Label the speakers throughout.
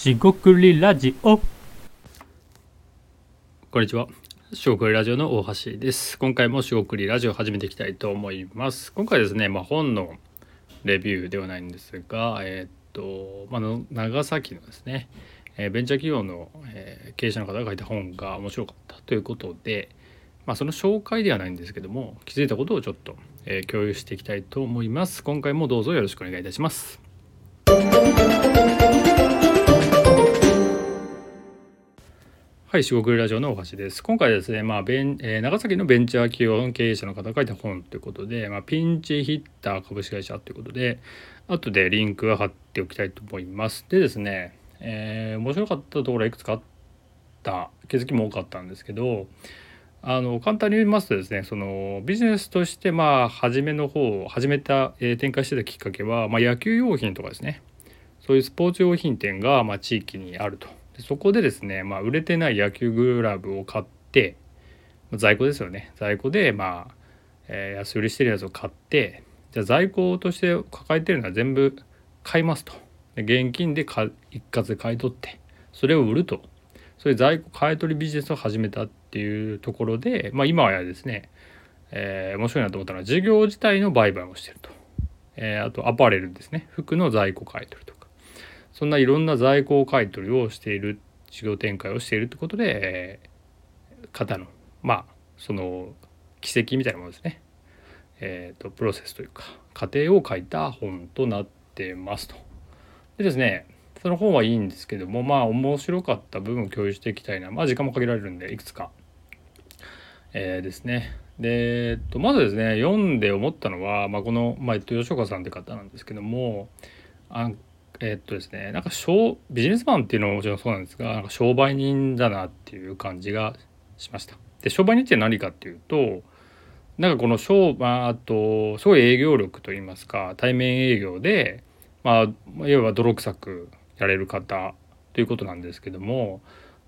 Speaker 1: しごくりラジオ
Speaker 2: こんにちは。しごくりラジオの大橋です。今回もしごくりラジオ始めていきたいと思います。今回ですね、まあ、本のレビューではないんですが、えーっと、まあの、長崎のですね、えーベンチャー企業の、えー経営者の方が書いた本が面白かったということで、まあ、その紹介ではないんですけども、気づいたことをちょっと、えー共有していきたいと思います。今回もどうぞよろしくお願いいたします。はい、四国ラジオの大橋です。今回ですね、まあベンえー長崎のベンチャー企業の経営者の方が書いた本ということで、まあ、ピンチヒッター株式会社ということで、後でリンクは貼っておきたいと思います。でですね、えー面白かったところはいくつかあった気づきも多かったんですけど、あの簡単に言いますとですねそのビジネスとしてまあ初めの方始めた、えー展開してたきっかけは、まあ、野球用品とかですねそういうスポーツ用品店が、まあ、地域にあるとそこでですね、まあ、売れてない野球グラブを買って在庫ですよね。在庫でまあ、えー安売りしてるやつを買ってじゃあ在庫として抱えてるのは全部買いますと。現金でか一括で買い取ってそれを売ると。そういう在庫買い取りビジネスを始めたっていうところで、まあ、今はですね、えー面白いなと思ったのは事業自体の売買をしてると、えーあとアパレルですね。服の在庫買い取りと。かそんないろんな在庫を買い取りをしている事業展開をしているってことで、え方のまあその奇跡みたいなものですね、えーとプロセスというか過程を書いた本となってますと。でですねその本はいいんですけどもまあ面白かった部分を共有していきたいな。まあ時間も限られるんでいくつか、えーですね。で、えっと、まずですね読んで思ったのは、まあ、この、まあえっと、吉岡さんって方なんですけどもあえっとですねなんか商ビジネスマンっていうのはもちろんそうなんですがなんか商売人だなっていう感じがしました。で商売人って何かっていうとなんかこの商まああとすごい営業力といいますか対面営業でまあいわば泥臭くやれる方ということなんですけども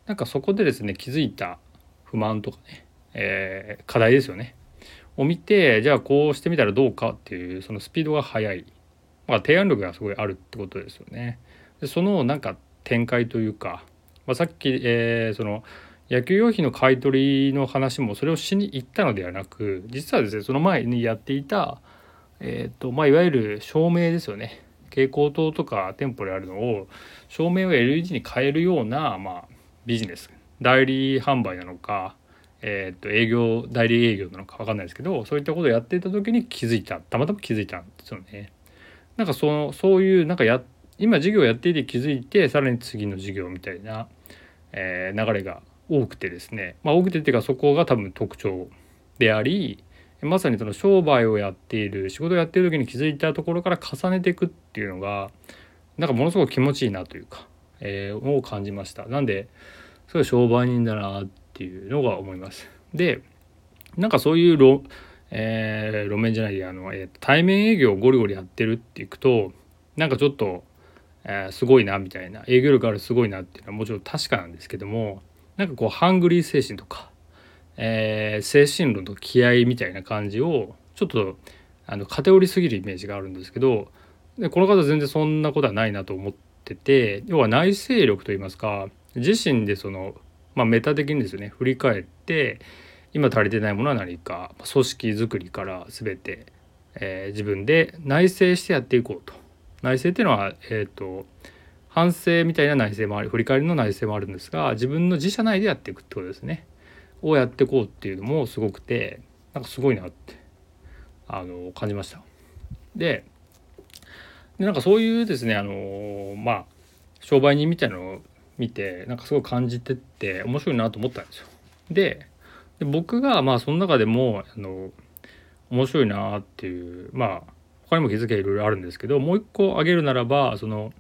Speaker 2: なんかそこでですね気づいた不満とかね、えー課題ですよねを見てじゃあこうしてみたらどうかっていうそのスピードが速い、まあ、提案力がすごいあるってことですよね。でそのなんか展開というか、まあ、さっき、えーその野球用品の買い取りの話もそれをしに行ったのではなく実はですねその前にやっていた、えーとまあ、いわゆる照明ですよね蛍光灯とか店舗であるのを照明を LED に変えるような、まあ、ビジネス代理販売なのか、えー、と営業代理営業なのか分かんないですけどそういったことをやっていた時に気づいたたまたま気づいたんですよね。なんかそのそういうなんかや今事業やっていて気づいてさらに次の事業みたいな、えー流れが多くてですね、まあ、多くてっていうかそこが多分特徴でありまさにその商売をやっている仕事をやっている時に気づいたところから重ねていくっていうのがなんかものすごく気持ちいいなというか、えーを感じました。なんですごい商売人だなっていうのが思います。でなんかそういう,、えー路面じゃないやあの、えー対面営業をゴリゴリやってるっていくとなんかちょっと、えーすごいなみたいな営業力あるすごいなっていうのはもちろん確かなんですけどもなんかこうハングリー精神とか、えー精神論と気合みたいな感じをちょっとあの偏りすぎるイメージがあるんですけどでこの方全然そんなことはないなと思ってて要は内省力といいますか自身でその、まあ、メタ的にですね振り返って今足りてないものは何か組織づくりから全て、えー自分で内省してやっていこうと内省っていうのはえっ、と反省みたいな内省もあり振り返りの内省もあるんですが自分の自社内でやっていくってことですねをやっていこうっていうのもすごくてなんかすごいなってあの感じました。ででなんかそういうですねあのまあ商売人みたいなのを見てなんかすごい感じてって面白いなと思ったんですよ。でで僕がまあその中でもあの面白いなっていうまあ他にも気づきがいろいろあるんですけどもう一個挙げるならばその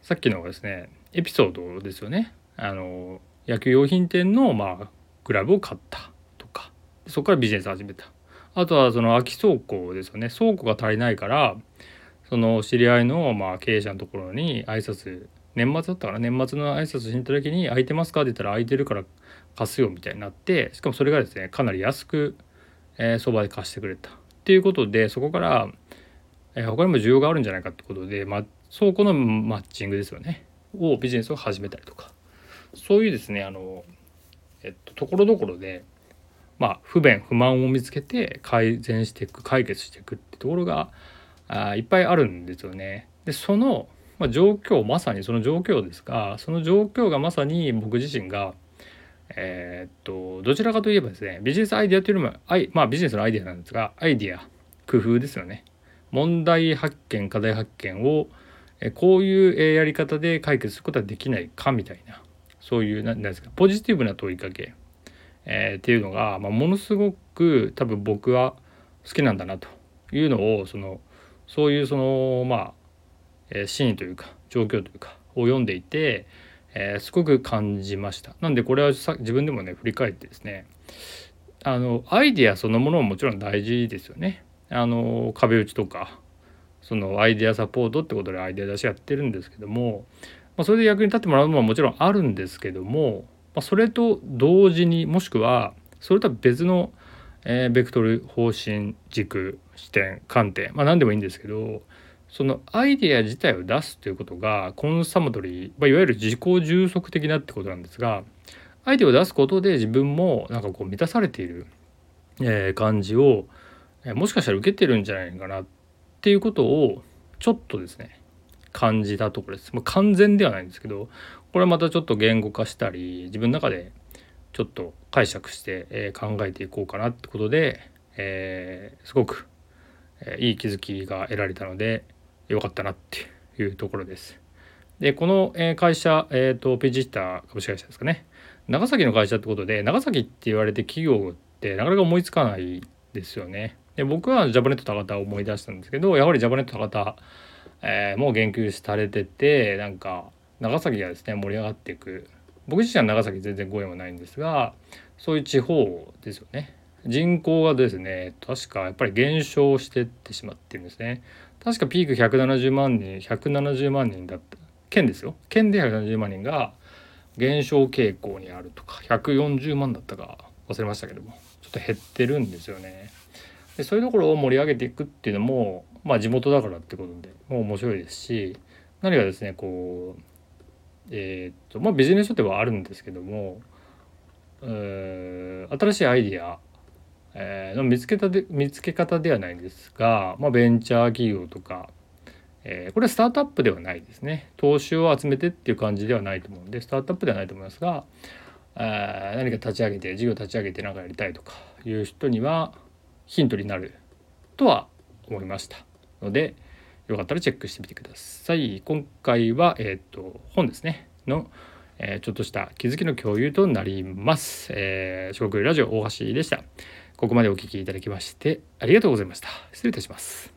Speaker 2: さっきのですねエピソードですよね。あの野球用品店のまあグラブを買ったとかそこからビジネス始めた。あとはその空き倉庫ですよね。倉庫が足りないからその知り合いのまあ経営者のところに挨拶年末だったかな？年末の挨拶しに行った時に「空いてますか?」って言ったら「空いてるから貸すよ」みたいになってしかもそれがですねかなり安くえーで貸してくれたっていうことでそこから、えー他にも需要があるんじゃないかってことで、ま、倉庫のマッチングですよねをビジネスを始めたりとかそういうですねあの、えっと、ところどころで、まあ、不便不満を見つけて改善していく解決していくってところがあいっぱいあるんですよね。でその、まあ、状況まさにその状況ですがその状況がまさに僕自身がえー、っとどちらかといえばですねビジネスアイデアというよりもアイ、まあ、ビジネスのアイデアなんですがアイデア工夫ですよね。問題発見課題発見をこういうやり方で解決することはできないかみたいなそういう何ですかポジティブな問いかけ、えー、っていうのが、まあ、ものすごく多分僕は好きなんだなというのをそのそういうそのまあ、えー、シーンというか状況というかを読んでいて、えー、すごく感じました。なんでこれはさ自分でもね振り返ってですねあのアイデアそのものももちろん大事ですよね。あの壁打ちとかそのアイデアサポートってことでアイデア出しやってるんですけども、まあ、それで役に立ってもらうのはもちろんあるんですけども、まあ、それと同時にもしくはそれとは別の、えー、ベクトル方針軸視点観点まあ何でもいいんですけどそのアイデア自体を出すということがコンサムトリー、まあ、いわゆる自己充足的なってことなんですがアイデアを出すことで自分もなんかこう満たされている、え、感じを、え、もしかしたら受けてるんじゃないかなっていうことをちょっとですね感じたところです。まあ、完全ではないんですけどこれはまたちょっと言語化したり自分の中でちょっと解釈して、え、考えていこうかなってことで、え、すごく、え、いい気づきが得られたので、良かったなっていうところです。でこの会社、えーと、ペジッター株式会社ですかね長崎の会社ってことで長崎って言われて企業ってなかなか思いつかないですよね。で僕はジャパネット高田を思い出したんですけどやはりジャパネット高田、えー、も言及されててなんか長崎がですね盛り上がっていく僕自身は長崎全然ご縁はないんですがそういう地方ですよね人口がですね確かやっぱり減少してってしまってるんですね確かピーク170万人170万人だった県ですよ県で170万人が減少傾向にあるとか140万だったか忘れましたけどもちょっと減ってるんですよね。でそういうところを盛り上げていくっていうのもまあ地元だからってことでもう面白いですし何かですねこうえー、っとまあビジネス書ではあるんですけども、新しいアイディアえー、見つけたで見つけ方ではないんですが、まあ、ベンチャー企業とか、えー、これはスタートアップではないですね投資を集めてっていう感じではないと思うんでスタートアップではないと思いますが、えー、何か立ち上げて事業立ち上げて何かやりたいとかいう人にはヒントになるとは思いましたのでよかったらチェックしてみてください今回は、えーと、本ですねのえ、ちょっとした気づきの共有となります。えー、四国ラジオ大橋でした。ここまでお聴きいただきましてありがとうございました。失礼いたします。